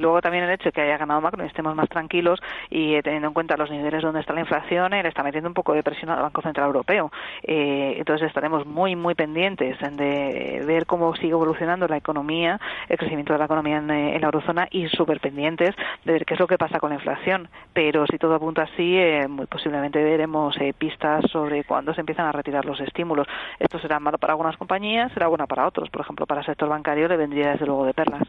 Luego también el hecho de que haya ganado Macron y estemos más tranquilos y eh, teniendo en cuenta los niveles donde está la inflación, él está metiendo un poco de presión al Banco Central Europeo. Eh, entonces estaremos muy, muy pendientes de ver cómo sigue evolucionando la economía, el crecimiento de la economía en, eh, la eurozona y súper pendientes de ver qué es lo que pasa con la inflación. Pero si todo apunta así, eh, muy posiblemente veremos pistas sobre cuándo se empiezan a retirar los estímulos. Esto será malo para algunas compañías, será bueno para otros. Por ejemplo, para el sector bancario le vendría desde luego de perlas.